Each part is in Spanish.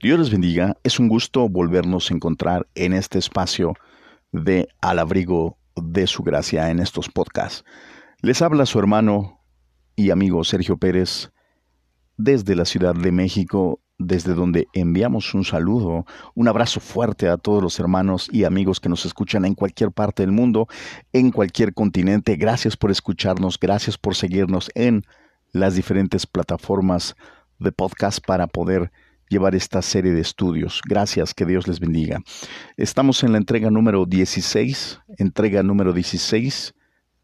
Dios les bendiga. Es un gusto volvernos a encontrar en este espacio de Al abrigo de su gracia en estos podcasts. Les habla su hermano y amigo Sergio Pérez desde la Ciudad de México, desde donde enviamos un saludo, un abrazo fuerte a todos los hermanos y amigos que nos escuchan en cualquier parte del mundo, en cualquier continente. Gracias por escucharnos, gracias por seguirnos en las diferentes plataformas de podcast para poder llevar esta serie de estudios. Gracias, que Dios les bendiga. Estamos en la entrega número 16, entrega número 16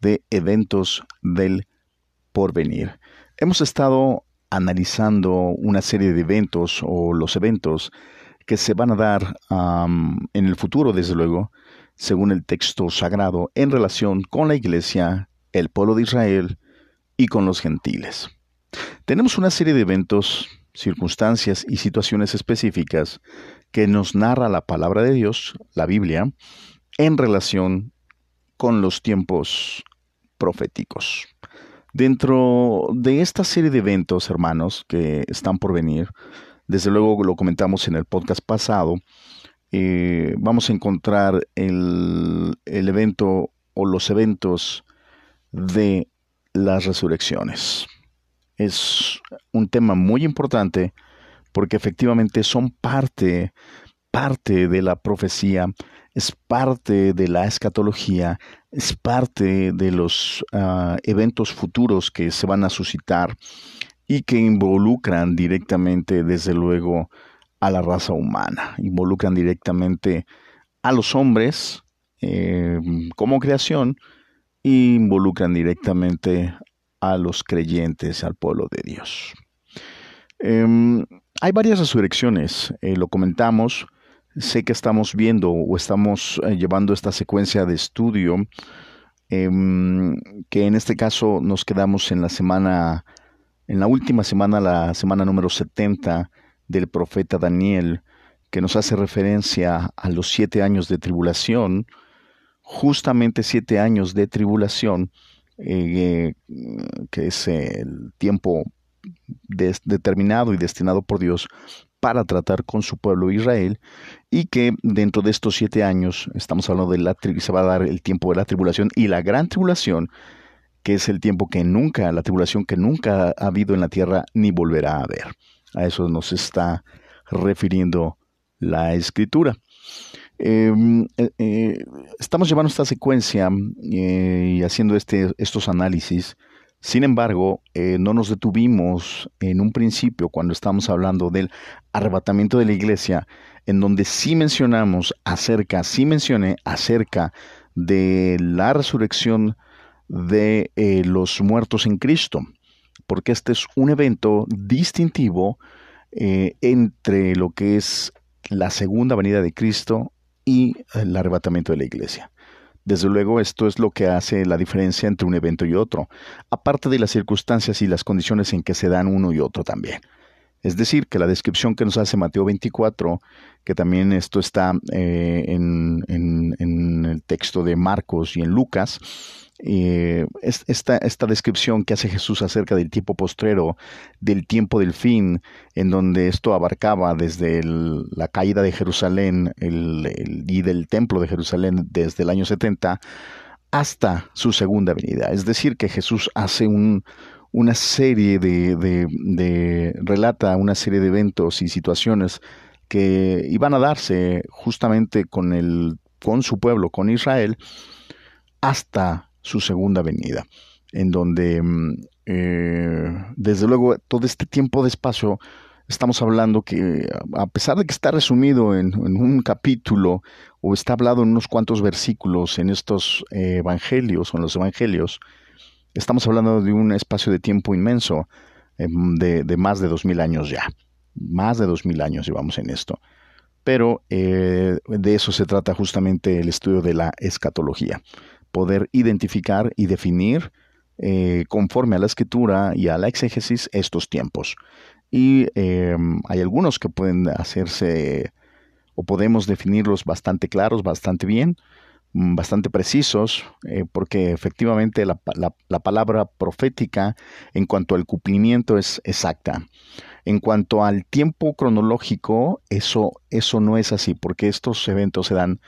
de eventos del porvenir. Hemos estado analizando una serie de eventos o los eventos que se van a dar en el futuro, desde luego, según el texto sagrado, en relación con la iglesia, el pueblo de Israel y con los gentiles. Tenemos una serie de eventos circunstancias y situaciones específicas que nos narra la palabra de Dios, la Biblia, en relación con los tiempos proféticos. Dentro de esta serie de eventos, hermanos, que están por venir, desde luego lo comentamos en el podcast pasado, eh, vamos a encontrar el, el evento o los eventos de las resurrecciones es un tema muy importante porque efectivamente son parte, parte de la profecía, es parte de la escatología, es parte de los ah, eventos futuros que se van a suscitar y que involucran directamente, desde luego, a la raza humana, involucran directamente a los hombres eh, como creación, e involucran directamente a los creyentes, al pueblo de Dios. Em, hay varias resurrecciones, eh, lo comentamos, sé que estamos viendo o estamos eh, llevando esta secuencia de estudio, em, que en este caso nos quedamos en la semana, en la última semana, la semana número 70 del profeta Daniel, que nos hace referencia a los siete años de tribulación, justamente siete años de tribulación, eh, que es el tiempo determinado y destinado por Dios para tratar con su pueblo Israel y que dentro de estos siete años estamos hablando de la se va a dar el tiempo de la tribulación y la gran tribulación que es el tiempo que nunca la tribulación que nunca ha habido en la tierra ni volverá a haber. A eso nos está refiriendo la escritura eh, eh, estamos llevando esta secuencia eh, y haciendo este, estos análisis. Sin embargo, no nos detuvimos en un principio cuando estamos hablando del arrebatamiento de la iglesia, en donde sí mencionamos acerca, sí mencioné acerca de la resurrección de los muertos en Cristo, porque este es un evento distintivo entre lo que es la segunda venida de Cristo y el arrebatamiento de la iglesia. Desde luego, esto es lo que hace la diferencia entre un evento y otro, aparte de las circunstancias y las condiciones en que se dan uno y otro también. Es decir, que la descripción que nos hace Mateo 24, que también esto está eh, en, en, el texto de Marcos y en Lucas, eh, esta, descripción que hace Jesús acerca del tiempo postrero, del tiempo del fin, en donde esto abarcaba desde la caída de Jerusalén y del templo de Jerusalén desde el año 70 hasta su segunda venida. Es decir, que Jesús hace un, una serie de, relata una serie de eventos y situaciones que iban a darse justamente con su pueblo, con Israel, hasta su segunda venida, en donde mm, eh, desde luego todo este tiempo de espacio estamos hablando que a pesar de que está resumido en, un capítulo o está hablado en unos cuantos versículos en estos eh, evangelios o en los evangelios, estamos hablando de un espacio de tiempo inmenso em, de, más de dos mil años ya. Más de dos mil años llevamos en esto. Pero eh, de eso se trata justamente el estudio de la escatología poder identificar y definir eh, conforme a la escritura y a la exégesis estos tiempos. Y em, hay algunos que pueden hacerse o podemos definirlos bastante claros, bastante bien, mm, bastante precisos, eh, porque efectivamente la, la, palabra profética en cuanto al cumplimiento es exacta. En cuanto al tiempo cronológico, eso, eso no es así, porque estos eventos se dan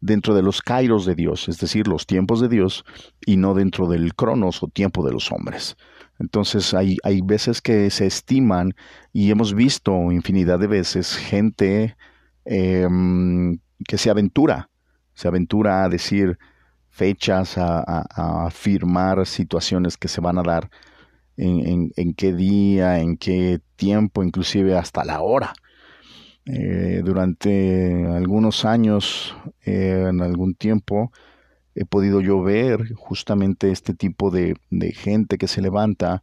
dentro de los kairos de Dios, es decir, los tiempos de Dios, y no dentro del cronos o tiempo de los hombres. Entonces hay, hay veces que se estiman y hemos visto infinidad de veces gente em, que se aventura, se aventura a decir fechas, a, afirmar situaciones que se van a dar en, en, qué día, en qué tiempo, inclusive hasta la hora. Eh, durante algunos años, eh, en algún tiempo, he podido yo ver justamente este tipo de, gente que se levanta.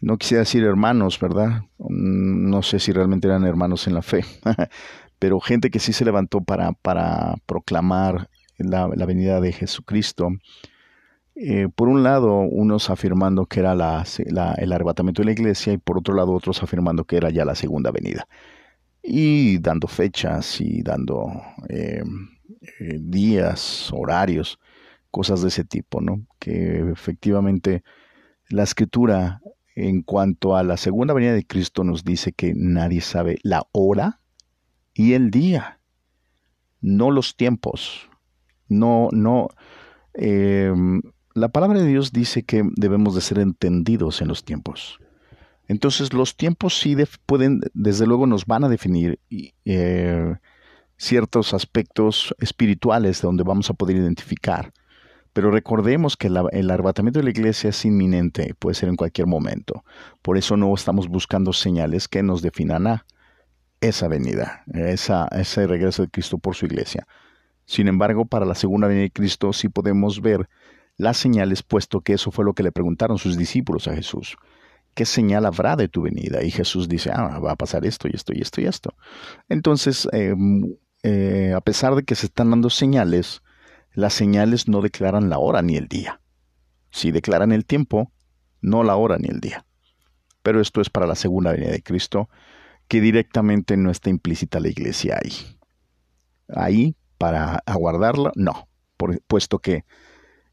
No quisiera decir hermanos, ¿verdad? Mm, no sé si realmente eran hermanos en la fe, pero gente que sí se levantó para, proclamar la, venida de Jesucristo. Eh, por un lado, unos afirmando que era el arrebatamiento de la iglesia y por otro lado otros afirmando que era ya la segunda venida. Y dando fechas y dando eh, eh, días, horarios cosas de ese tipo, ¿no? Que efectivamente la escritura en cuanto a la segunda venida de Cristo nos dice que nadie sabe la hora y el día, no los tiempos, no, no. Em, la palabra de Dios dice que debemos de ser entendidos en los tiempos. Entonces los tiempos sí pueden, desde luego nos van a definir eh, ciertos aspectos espirituales donde vamos a poder identificar pero recordemos que el arrebatamiento de la iglesia es inminente, puede ser en cualquier momento. Por eso no estamos buscando señales que nos definan a esa venida, esa, ese regreso de Cristo por su iglesia. Sin embargo, para la segunda venida de Cristo sí podemos ver las señales, puesto que eso fue lo que le preguntaron sus discípulos a Jesús. ¿Qué señal habrá de tu venida? Y Jesús dice, ah, va a pasar esto y esto y esto y esto. Entonces, em, eh, a pesar de que se están dando señales, las señales no declaran la hora ni el día. Si declaran el tiempo, no la hora ni el día. Pero esto es para la segunda venida de Cristo, que directamente no está implícita la iglesia ahí. Ahí, para aguardarla, no, puesto que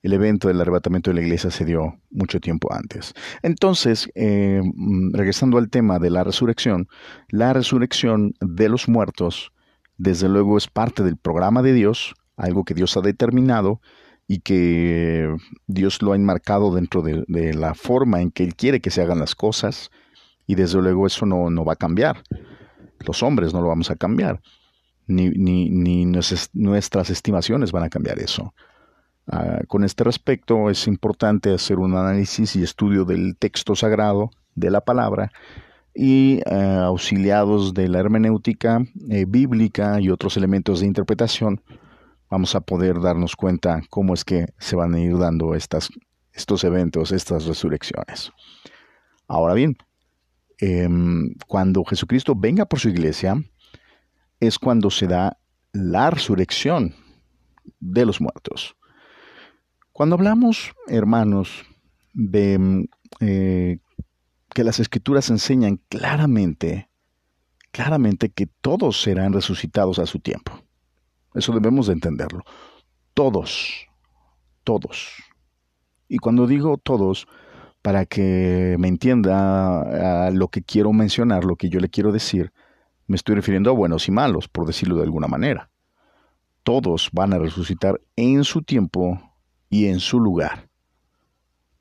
el evento del arrebatamiento de la iglesia se dio mucho tiempo antes. Entonces, eh, mm, regresando al tema de la resurrección, la resurrección de los muertos, desde luego, es parte del programa de Dios algo que Dios ha determinado y que Dios lo ha enmarcado dentro de, la forma en que Él quiere que se hagan las cosas y desde luego eso no, va a cambiar. Los hombres no lo vamos a cambiar, ni nuestras estimaciones van a cambiar eso. Ah, con este respecto es importante hacer un análisis y estudio del texto sagrado, de la palabra, y ah, auxiliados de la hermenéutica eh, bíblica y otros elementos de interpretación vamos a poder darnos cuenta cómo es que se van a ir dando estas, estos eventos, estas resurrecciones. Ahora bien, em, cuando Jesucristo venga por su iglesia, es cuando se da la resurrección de los muertos. Cuando hablamos, hermanos, de eh, que las escrituras enseñan claramente, claramente que todos serán resucitados a su tiempo. Eso debemos de entenderlo. Todos, todos. Y cuando digo todos, para que me entienda a lo que quiero mencionar, lo que yo le quiero decir, me estoy refiriendo a buenos y malos, por decirlo de alguna manera. Todos van a resucitar en su tiempo y en su lugar.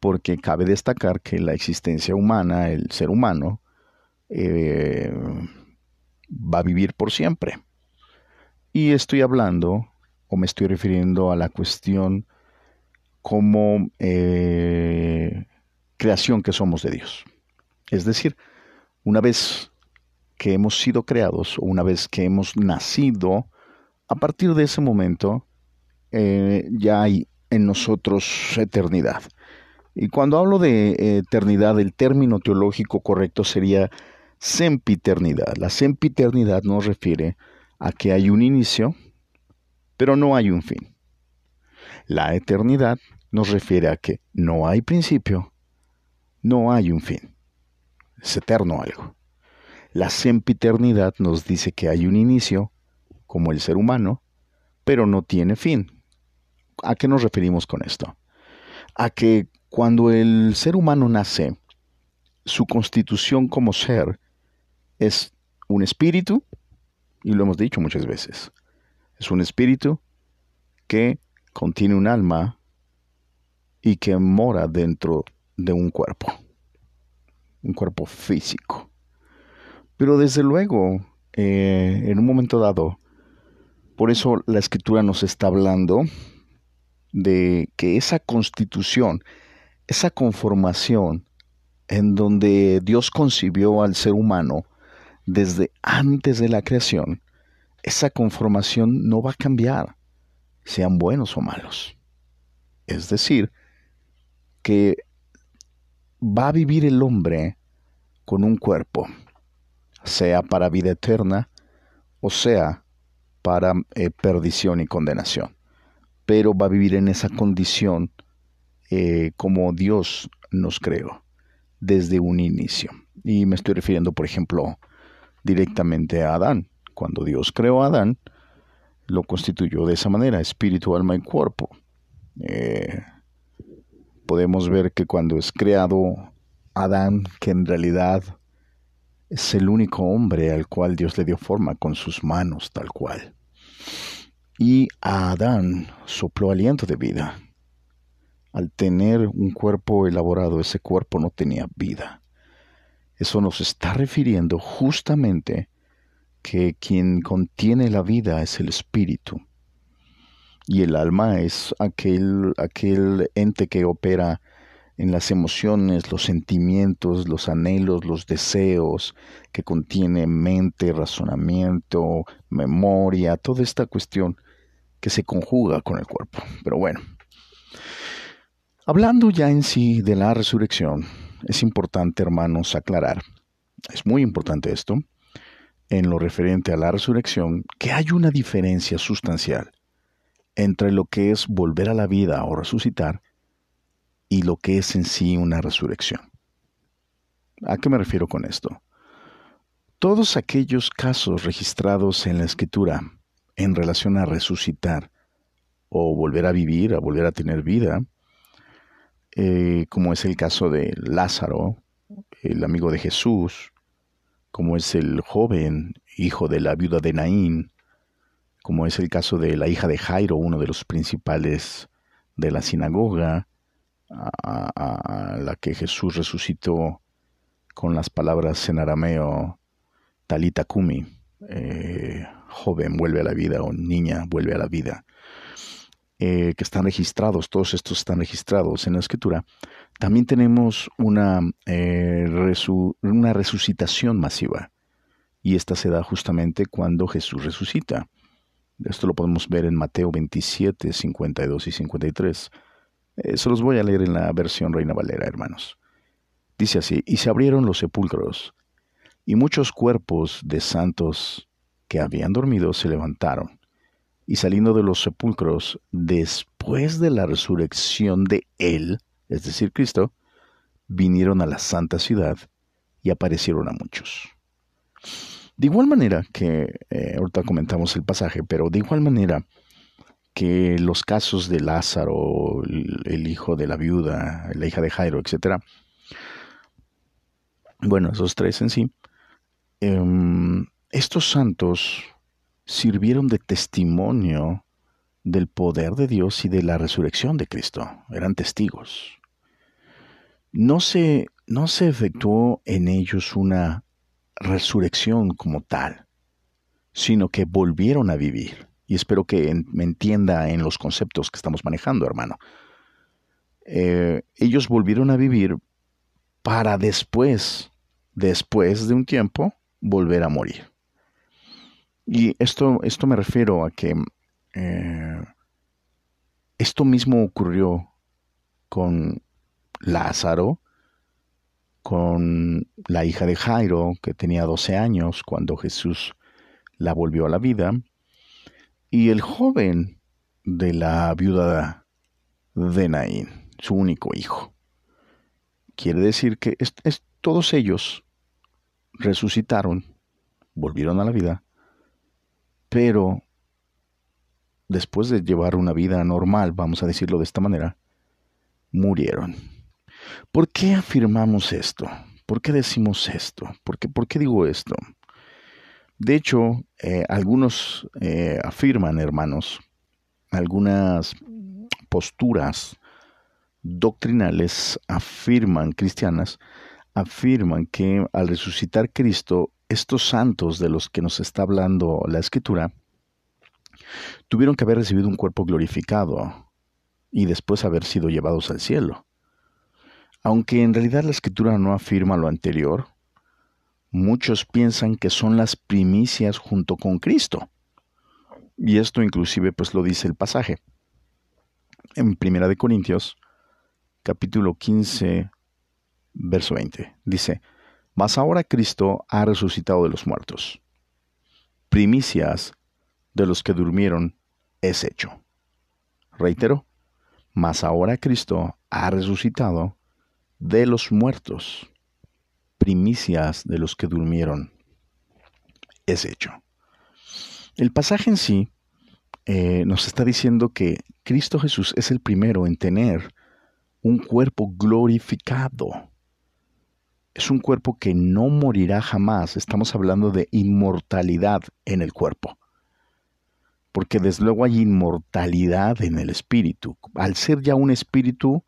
Porque cabe destacar que la existencia humana, el ser humano, eh, va a vivir por siempre. Y estoy hablando o me estoy refiriendo a la cuestión como eh, creación que somos de Dios. Es decir, una vez que hemos sido creados o una vez que hemos nacido, a partir de ese momento eh, ya hay en nosotros eternidad. Y cuando hablo de eternidad, el término teológico correcto sería sempiternidad. La sempiternidad nos refiere a que hay un inicio, pero no hay un fin. La eternidad nos refiere a que no hay principio, no hay un fin. Es eterno algo. La sempiternidad nos dice que hay un inicio, como el ser humano, pero no tiene fin, ¿A qué nos referimos con esto? A que cuando el ser humano nace, su constitución como ser es un espíritu, y lo hemos dicho muchas veces, es un espíritu que contiene un alma y que mora dentro de un cuerpo, un cuerpo físico. Pero desde luego, eh, en un momento dado, por eso la escritura nos está hablando de que esa constitución, esa conformación en donde Dios concibió al ser humano desde antes de la creación, esa conformación no va a cambiar, sean buenos o malos. Es decir, que va a vivir el hombre con un cuerpo, sea para vida eterna o sea para eh, perdición y condenación. Pero va a vivir en esa condición eh, como Dios nos creó desde un inicio. Y me estoy refiriendo, por ejemplo, directamente a Adán. Cuando Dios creó a Adán, lo constituyó de esa manera, espíritu, alma y cuerpo. Eh, podemos ver que cuando es creado Adán, que en realidad es el único hombre al cual Dios le dio forma con sus manos tal cual. Y a Adán sopló aliento de vida. Al tener un cuerpo elaborado, ese cuerpo no tenía vida. Eso nos está refiriendo justamente que quien contiene la vida es el espíritu. Y el alma es aquel, aquel ente que opera en las emociones, los sentimientos, los anhelos, los deseos, que contiene mente, razonamiento, memoria, toda esta cuestión que se conjuga con el cuerpo. Pero bueno, hablando ya en sí de la resurrección, es importante, hermanos, aclarar, es muy importante esto, en lo referente a la resurrección, que hay una diferencia sustancial entre lo que es volver a la vida o resucitar y lo que es en sí una resurrección. ¿A qué me refiero con esto? Todos aquellos casos registrados en la escritura en relación a resucitar o volver a vivir, a volver a tener vida, eh, como es el caso de Lázaro, el amigo de Jesús, como es el joven hijo de la viuda de Naín, como es el caso de la hija de Jairo, uno de los principales de la sinagoga, a, la que Jesús resucitó con las palabras en arameo, Talita Kumi, eh, joven vuelve a la vida o niña vuelve a la vida, eh, que están registrados, todos estos están registrados en la escritura. También tenemos una, eh, una resucitación masiva y esta se da justamente cuando Jesús resucita. Esto lo podemos ver en Mateo 27, 52 y 53. Eh, se los voy a leer en la versión Reina Valera, hermanos. Dice así, y se abrieron los sepulcros, y muchos cuerpos de santos que habían dormido se levantaron, y saliendo de los sepulcros después de la resurrección de Él, es decir, Cristo, vinieron a la santa ciudad y aparecieron a muchos. De igual manera que, eh, ahorita comentamos el pasaje, pero de igual manera que los casos de Lázaro, el, hijo de la viuda, la hija de Jairo, etc. Bueno, esos tres en sí. Em, estos santos sirvieron de testimonio del poder de Dios y de la resurrección de Cristo. Eran testigos. No se, no se efectuó en ellos una resurrección como tal, sino que volvieron a vivir y espero que me entienda en los conceptos que estamos manejando, hermano. Eh, ellos volvieron a vivir para después, después de un tiempo, volver a morir. Y esto, esto me refiero a que eh, esto mismo ocurrió con Lázaro, con la hija de Jairo, que tenía 12 años cuando Jesús la volvió a la vida, y el joven de la viuda de Naín, su único hijo. Quiere decir que todos ellos resucitaron, volvieron a la vida, pero después de llevar una vida normal, vamos a decirlo de esta manera, murieron. ¿Por qué afirmamos esto? ¿Por qué decimos esto? ¿Por qué, por qué digo esto? De hecho, eh, algunos eh, afirman, hermanos, algunas posturas doctrinales afirman, cristianas, afirman que al resucitar Cristo, estos santos de los que nos está hablando la Escritura, tuvieron que haber recibido un cuerpo glorificado y después haber sido llevados al cielo. Aunque en realidad la Escritura no afirma lo anterior, muchos piensan que son las primicias junto con Cristo. Y esto inclusive pues lo dice el pasaje. En Primera de Corintios, capítulo 15, verso 20, dice, Mas ahora Cristo ha resucitado de los muertos. Primicias de los que durmieron es hecho. Reitero, mas ahora Cristo ha resucitado de los muertos. Primicias de los que durmieron es hecho. El pasaje en sí eh, nos está diciendo que Cristo Jesús es el primero en tener un cuerpo glorificado. Es un cuerpo que no morirá jamás. Estamos hablando de inmortalidad en el cuerpo. Porque desde luego hay inmortalidad en el espíritu. Al ser ya un espíritu,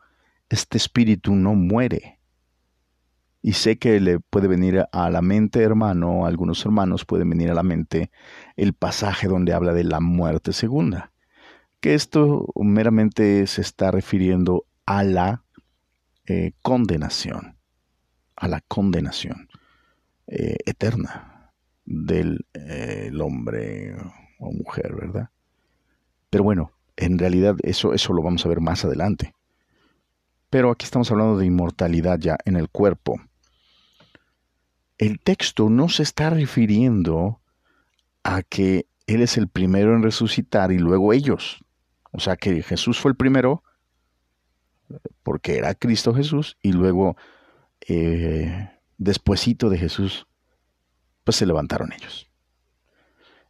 este espíritu no muere. Y sé que le puede venir a la mente, hermano, algunos hermanos pueden venir a la mente el pasaje donde habla de la muerte segunda. Que esto meramente se está refiriendo a la eh, condenación, a la condenación eh, eterna del eh, hombre o mujer, ¿verdad? Pero bueno, en realidad eso, eso lo vamos a ver más adelante. Pero aquí estamos hablando de inmortalidad ya en el cuerpo el texto no se está refiriendo a que Él es el primero en resucitar y luego ellos. O sea que Jesús fue el primero porque era Cristo Jesús y luego eh, de Jesús pues se levantaron ellos.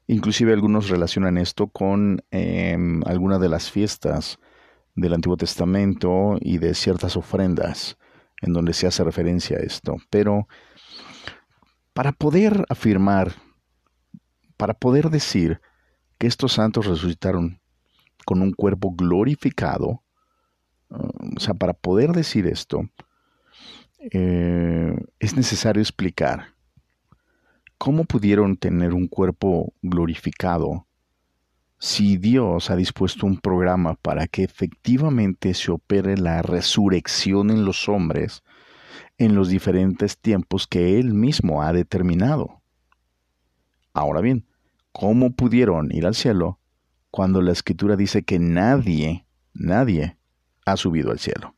Inclusive algunos relacionan esto con eh, alguna de las fiestas del Antiguo Testamento y de ciertas ofrendas en donde se hace referencia a esto. Pero para poder afirmar, para poder decir que estos santos resucitaron con un cuerpo glorificado, uh, o sea, para poder decir esto, eh, es necesario explicar cómo pudieron tener un cuerpo glorificado si Dios ha dispuesto un programa para que efectivamente se opere la resurrección en los hombres en los diferentes tiempos que Él mismo ha determinado. Ahora bien, ¿cómo pudieron ir al cielo cuando la escritura dice que nadie, nadie ha subido al cielo?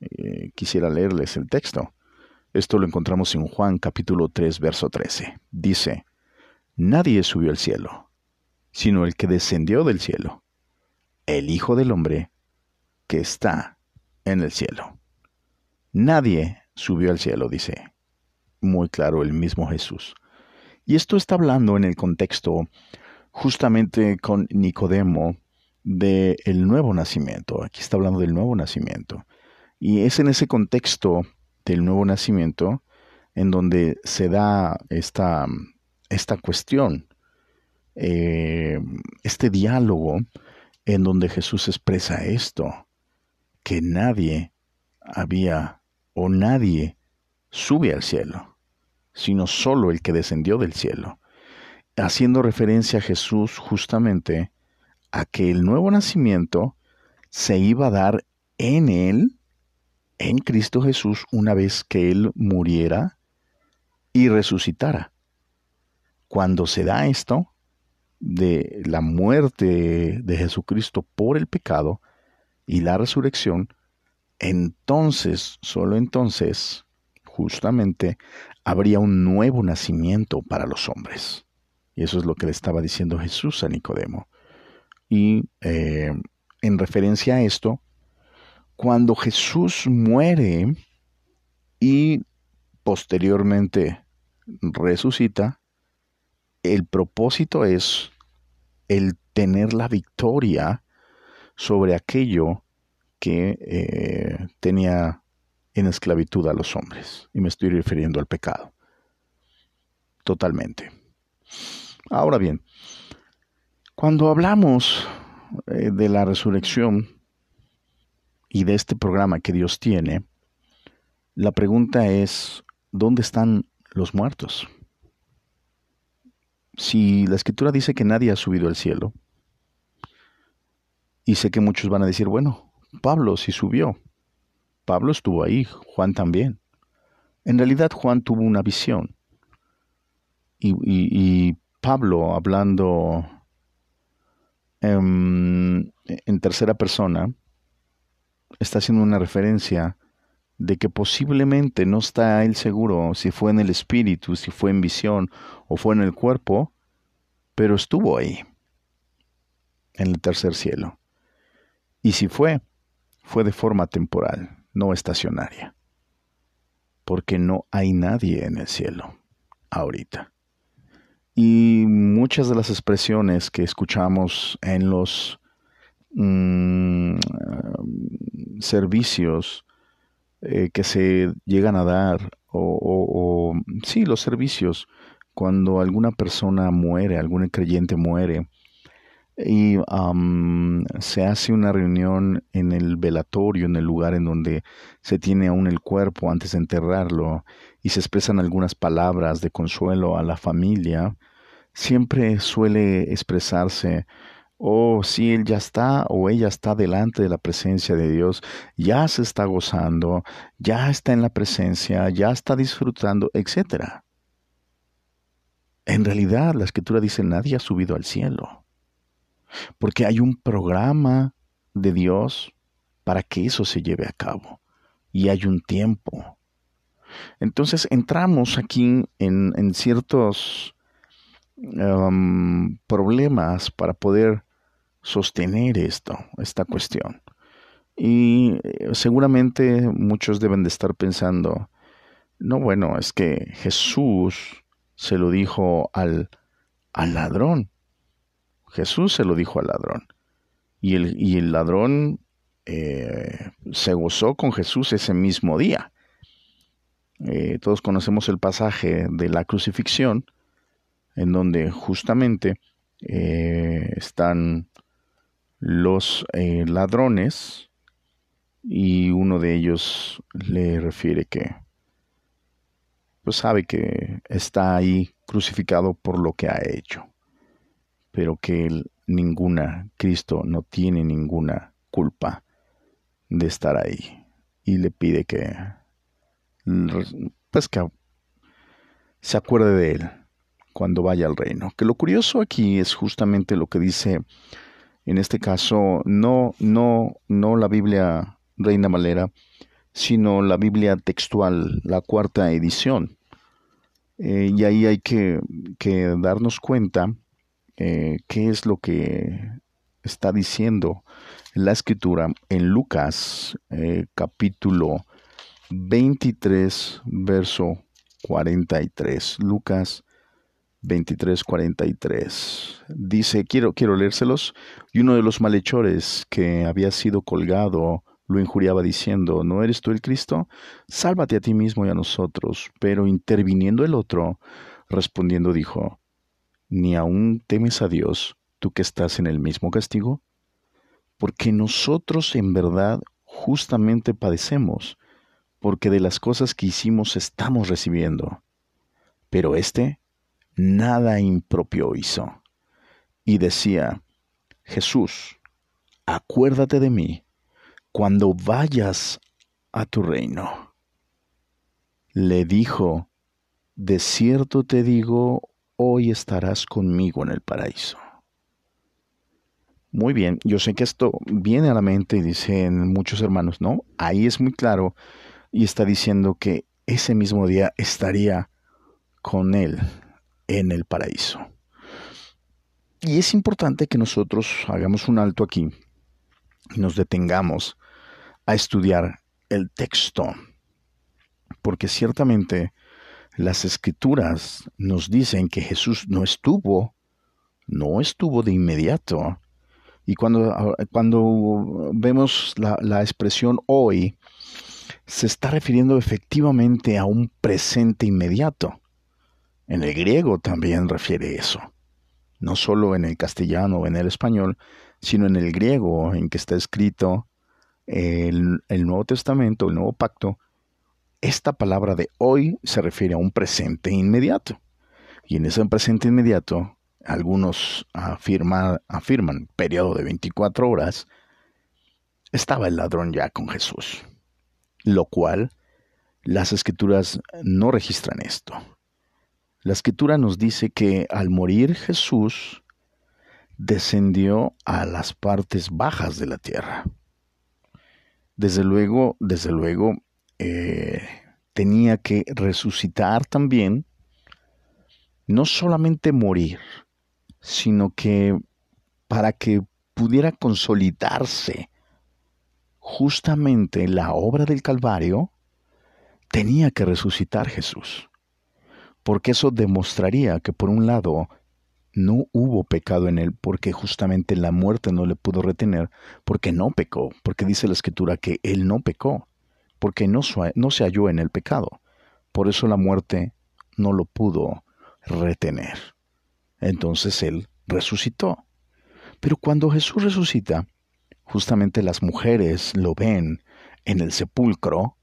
Eh, quisiera leerles el texto. Esto lo encontramos en Juan capítulo 3, verso 13. Dice, Nadie subió al cielo, sino el que descendió del cielo, el Hijo del Hombre que está en el cielo. Nadie subió al cielo, dice muy claro el mismo Jesús. Y esto está hablando en el contexto justamente con Nicodemo del el nuevo nacimiento. Aquí está hablando del nuevo nacimiento. Y es en ese contexto del nuevo nacimiento en donde se da esta, esta cuestión, eh, este diálogo en donde Jesús expresa esto, que nadie había o nadie sube al cielo, sino solo el que descendió del cielo, haciendo referencia a Jesús justamente a que el nuevo nacimiento se iba a dar en Él, en Cristo Jesús, una vez que Él muriera y resucitara. Cuando se da esto, de la muerte de Jesucristo por el pecado y la resurrección, entonces, solo entonces, justamente, habría un nuevo nacimiento para los hombres. Y eso es lo que le estaba diciendo Jesús a Nicodemo. Y eh, en referencia a esto, cuando Jesús muere y posteriormente resucita, el propósito es el tener la victoria sobre aquello que eh, tenía en esclavitud a los hombres. Y me estoy refiriendo al pecado. Totalmente. Ahora bien, cuando hablamos eh, de la resurrección y de este programa que Dios tiene, la pregunta es, ¿dónde están los muertos? Si la escritura dice que nadie ha subido al cielo, y sé que muchos van a decir, bueno, Pablo sí subió, Pablo estuvo ahí, Juan también. En realidad Juan tuvo una visión. Y, Pablo, hablando en, en tercera persona, está haciendo una referencia de que posiblemente no está él seguro si fue en el espíritu, si fue en visión o fue en el cuerpo, pero estuvo ahí, en el tercer cielo. Y si fue, fue de forma temporal no estacionaria, porque no hay nadie en el cielo ahorita. Y muchas de las expresiones que escuchamos en los mm, servicios eh, que se llegan a dar, o, o, sí, los servicios, cuando alguna persona muere, algún creyente muere, y se hace una reunión en el velatorio, en el lugar en donde se tiene aún el cuerpo antes de enterrarlo, y se expresan algunas palabras de consuelo a la familia, siempre suele expresarse, oh, si él ya está o ella está delante de la presencia de Dios, ya se está gozando, ya está en la presencia, ya está disfrutando, etc. En realidad, la escritura dice, nadie ha subido al cielo porque hay un programa de Dios para que eso se lleve a cabo y hay un tiempo. Entonces entramos aquí en, ciertos um, problemas para poder sostener esto, esta cuestión. Y eh, seguramente muchos deben de estar pensando, no, bueno, es que Jesús se lo dijo al, al ladrón. Jesús se lo dijo al ladrón. Y el, y el ladrón eh, se gozó con Jesús ese mismo día. Eh, todos conocemos el pasaje de la crucifixión, en donde justamente eh, están los ladrones y uno de ellos le refiere que pues sabe que está ahí crucificado por lo que ha hecho pero que ninguna, Cristo no tiene ninguna culpa de estar ahí. Y le pide que, pues que se acuerde de él cuando vaya al reino. Que lo curioso aquí es justamente lo que dice, en este caso, no, no, no la Biblia Reina Valera, sino la Biblia textual, la cuarta edición. Eh, y ahí hay que darnos cuenta eh, qué es lo que está diciendo la escritura en Lucas eh, capítulo 23, verso 43. Lucas 23, 43. Dice, quiero, quiero leérselos, y uno de los malhechores que había sido colgado lo injuriaba diciendo, ¿no eres tú el Cristo? Sálvate a ti mismo y a nosotros. Pero interviniendo el otro, respondiendo dijo, ni aún temes a Dios, tú que estás en el mismo castigo? Porque nosotros en verdad justamente padecemos, porque de las cosas que hicimos estamos recibiendo. Pero éste nada impropio hizo. Y decía, Jesús, acuérdate de mí cuando vayas a tu reino. Le dijo, de cierto te digo, hoy estarás conmigo en el paraíso. Muy bien, yo sé que esto viene a la mente y dicen muchos hermanos, ¿no? Ahí es muy claro y está diciendo que ese mismo día estaría con él en el paraíso. Y es importante que nosotros hagamos un alto aquí y nos detengamos a estudiar el texto, porque ciertamente las escrituras nos dicen que Jesús no estuvo no estuvo de inmediato. Y cuando, cuando vemos la, la expresión hoy, se está refiriendo efectivamente a un presente inmediato. En el griego también refiere eso. No solo en el castellano o en el español, sino en el griego en que está escrito el, el Nuevo Testamento, el Nuevo Pacto, esta palabra de hoy se refiere a un presente inmediato. Y en ese presente inmediato, algunos afirman, afirman periodo de 24 horas, estaba el ladrón ya con Jesús. Lo cual las escrituras no registran esto. La escritura nos dice que al morir Jesús descendió a las partes bajas de la tierra. Desde luego, desde luego, eh, tenía que resucitar también, no solamente morir, sino que para que pudiera consolidarse justamente la obra del Calvario, tenía que resucitar Jesús, porque eso demostraría que por un lado no hubo pecado en él, porque justamente la muerte no le pudo retener, porque no pecó, porque dice la escritura que él no pecó porque no, no se halló en el pecado. Por eso la muerte no lo pudo retener. Entonces él resucitó. Pero cuando Jesús resucita, justamente las mujeres lo ven en el sepulcro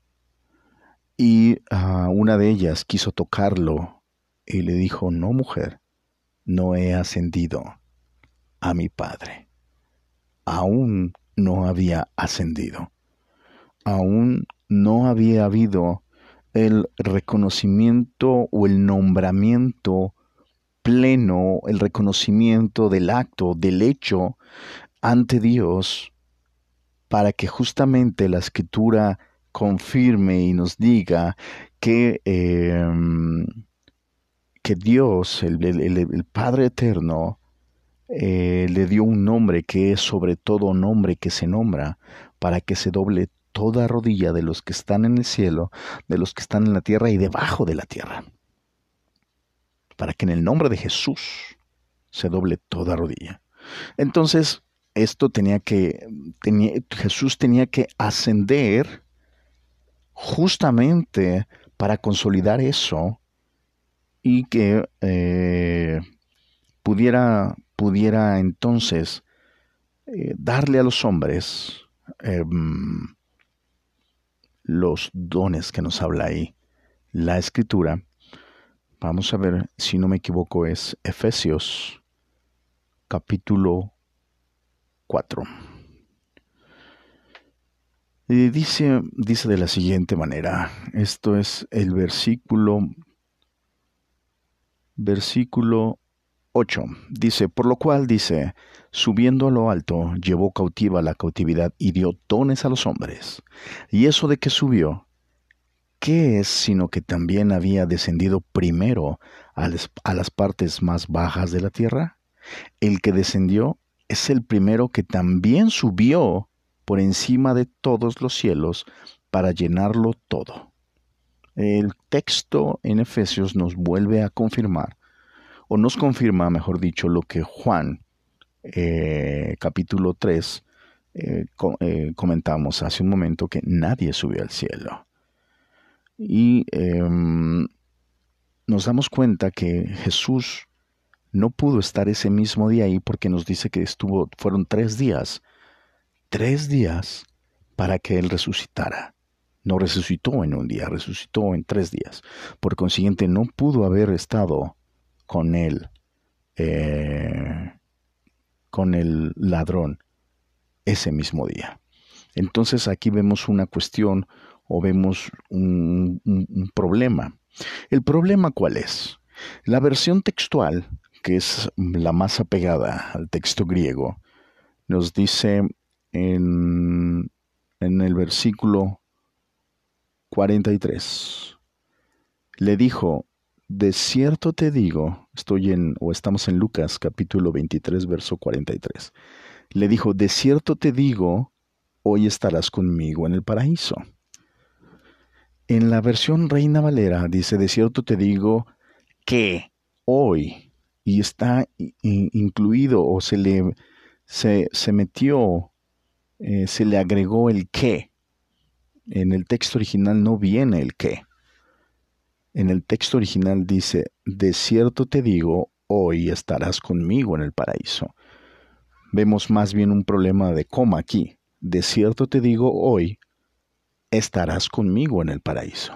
y ah, una de ellas quiso tocarlo y le dijo, no mujer, no he ascendido a mi Padre. Aún no había ascendido. Aún no había habido el reconocimiento o el nombramiento pleno, el reconocimiento del acto, del hecho ante Dios, para que justamente la escritura confirme y nos diga que, em, que Dios, el, Padre Eterno, eh, le dio un nombre que es sobre todo nombre que se nombra, para que se doble toda rodilla de los que están en el cielo, de los que están en la tierra y debajo de la tierra. Para que en el nombre de Jesús se doble toda rodilla. Entonces, esto tenía que, Jesús tenía que ascender justamente para consolidar eso y que eh, pudiera, pudiera entonces eh, darle a los hombres em, los dones que nos habla ahí la escritura. Vamos a ver, si no me equivoco, es Efesios capítulo 4. Y dice, dice de la siguiente manera, esto es el versículo, versículo 8. Dice, por lo cual dice, subiendo a lo alto, llevó cautiva la cautividad y dio dones a los hombres. Y eso de que subió, ¿qué es sino que también había descendido primero a, a las partes más bajas de la tierra? El que descendió es el primero que también subió por encima de todos los cielos para llenarlo todo. El texto en Efesios nos vuelve a confirmar, o nos confirma, mejor dicho, lo que Juan eh, capítulo 3, eh, eh, comentamos hace un momento que nadie subió al cielo. Y em, nos damos cuenta que Jesús no pudo estar ese mismo día ahí porque nos dice que estuvo, fueron tres días, tres días para que Él resucitara. No resucitó en un día, resucitó en tres días. Por consiguiente, no pudo haber estado con Él con el ladrón ese mismo día. Entonces aquí vemos una cuestión o vemos un, problema. ¿El problema cuál es? La versión textual, que es la más apegada al texto griego, nos dice en, en el versículo 43, le dijo, de cierto te digo, estoy en, o estamos en Lucas capítulo 23, verso 43. Le dijo, de cierto te digo, hoy estarás conmigo en el paraíso. En la versión Reina Valera dice, de cierto te digo que hoy, y está incluido o se le se, se metió, eh, se le agregó el qué. En el texto original no viene el qué. En el texto original dice, de cierto te digo, hoy estarás conmigo en el paraíso. Vemos más bien un problema de coma aquí. De cierto te digo, hoy estarás conmigo en el paraíso.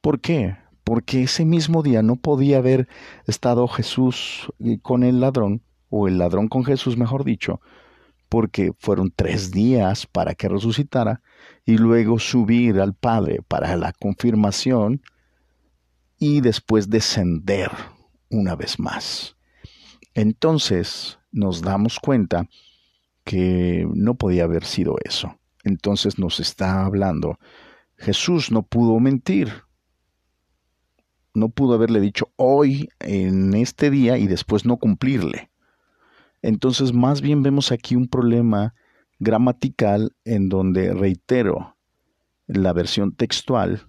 ¿Por qué? Porque ese mismo día no podía haber estado Jesús eh, con el ladrón, o el ladrón con Jesús, mejor dicho, porque fueron tres días para que resucitara y luego subir al Padre para la confirmación y después descender una vez más. Entonces nos damos cuenta que no podía haber sido eso. Entonces nos está hablando, Jesús no pudo mentir. No pudo haberle dicho hoy, en este día, y después no cumplirle. Entonces, más bien vemos aquí un problema gramatical en donde, reitero, la versión textual,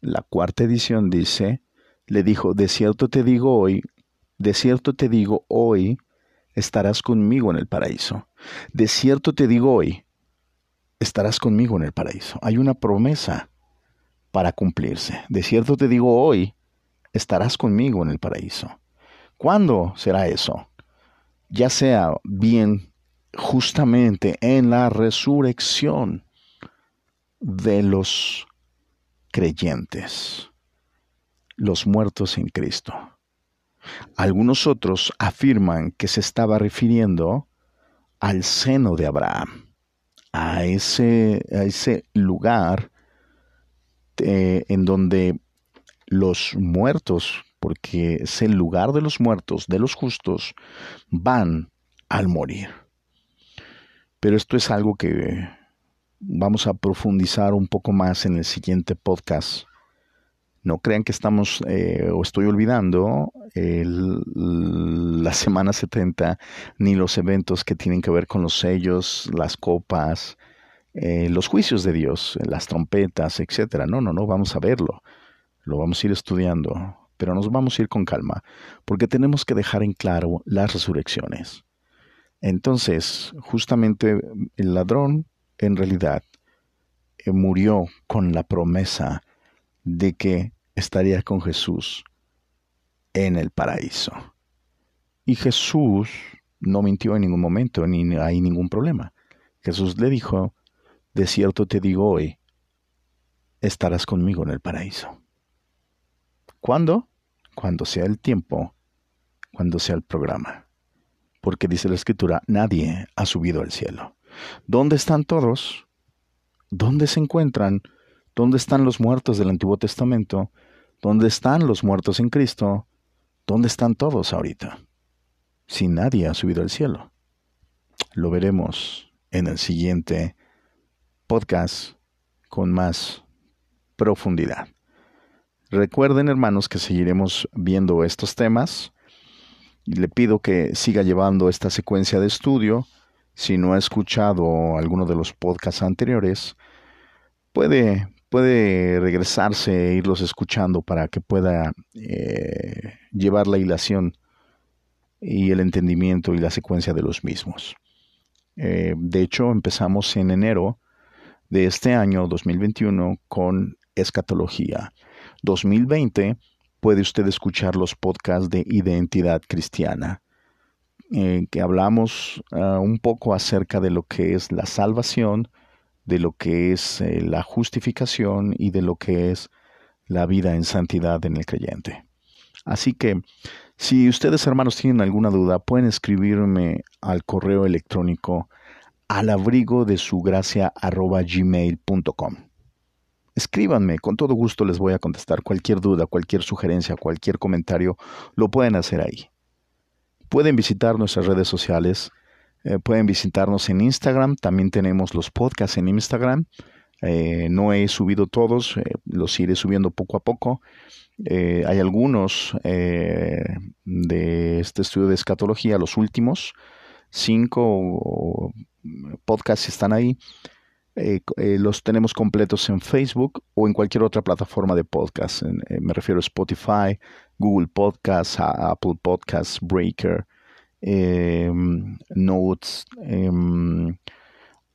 la cuarta edición dice, le dijo, de cierto te digo hoy, de cierto te digo hoy, estarás conmigo en el paraíso. De cierto te digo hoy, estarás conmigo en el paraíso. Hay una promesa para cumplirse. De cierto te digo hoy, estarás conmigo en el paraíso. ¿Cuándo será eso? Ya sea bien justamente en la resurrección de los creyentes, los muertos en Cristo. Algunos otros afirman que se estaba refiriendo al seno de Abraham, a ese, a ese lugar eh, en donde los muertos porque es el lugar de los muertos, de los justos, van al morir. Pero esto es algo que vamos a profundizar un poco más en el siguiente podcast. No crean que estamos eh, o estoy olvidando la semana 70 ni los eventos que tienen que ver con los sellos, las copas, eh, los juicios de Dios, las trompetas, etcétera. No, no, no, vamos a verlo. Lo vamos a ir estudiando pero nos vamos a ir con calma, porque tenemos que dejar en claro las resurrecciones. Entonces, justamente el ladrón, en realidad, eh, murió con la promesa de que estaría con Jesús en el paraíso. Y Jesús no mintió en ningún momento, ni hay ningún problema. Jesús le dijo, de cierto te digo hoy, estarás conmigo en el paraíso. ¿Cuándo? Cuando sea el tiempo, cuando sea el programa. Porque dice la escritura, nadie ha subido al cielo. ¿Dónde están todos? ¿Dónde se encuentran? ¿Dónde están los muertos del Antiguo Testamento? ¿Dónde están los muertos en Cristo? ¿Dónde están todos ahorita? Si nadie ha subido al cielo. Lo veremos en el siguiente podcast con más profundidad. Recuerden, hermanos, que seguiremos viendo estos temas. Y le pido que siga llevando esta secuencia de estudio. Si no ha escuchado alguno de los podcasts anteriores, puede, puede regresarse e irlos escuchando para que pueda eh, llevar la hilación y el entendimiento y la secuencia de los mismos. Eh, de hecho, empezamos en enero de este año 2021 con escatología. 2020 puede usted escuchar los podcasts de Identidad Cristiana, eh, que hablamos ah, un poco acerca de lo que es la salvación, de lo que es eh, la justificación y de lo que es la vida en santidad en el creyente. Así que, si ustedes hermanos tienen alguna duda, pueden escribirme al correo electrónico al. Escríbanme, con todo gusto les voy a contestar cualquier duda, cualquier sugerencia, cualquier comentario, lo pueden hacer ahí. Pueden visitar nuestras redes sociales, eh, pueden visitarnos en Instagram, también tenemos los podcasts en Instagram. Eh, no he subido todos, eh, los iré subiendo poco a poco. hay algunos de este estudio de escatología, los últimos cinco podcasts están ahí Eh, eh, los tenemos completos en Facebook o en cualquier otra plataforma de podcast. Eh, me refiero a Spotify, Google Podcasts, Apple Podcasts, Breaker, em, Notes, em,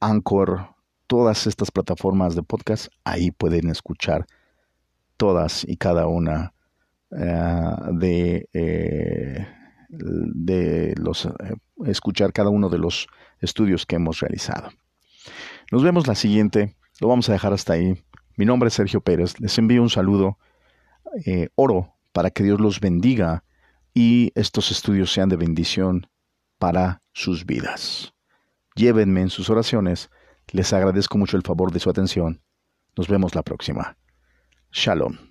Anchor, todas estas plataformas de podcast. Ahí pueden escuchar todas y cada una de, de los escuchar cada uno de los estudios que hemos realizado. Nos vemos la siguiente. Lo vamos a dejar hasta ahí. Mi nombre es Sergio Pérez. Les envío un saludo. Eh, oro para que Dios los bendiga y estos estudios sean de bendición para sus vidas. Llévenme en sus oraciones. Les agradezco mucho el favor de su atención. Nos vemos la próxima. Shalom.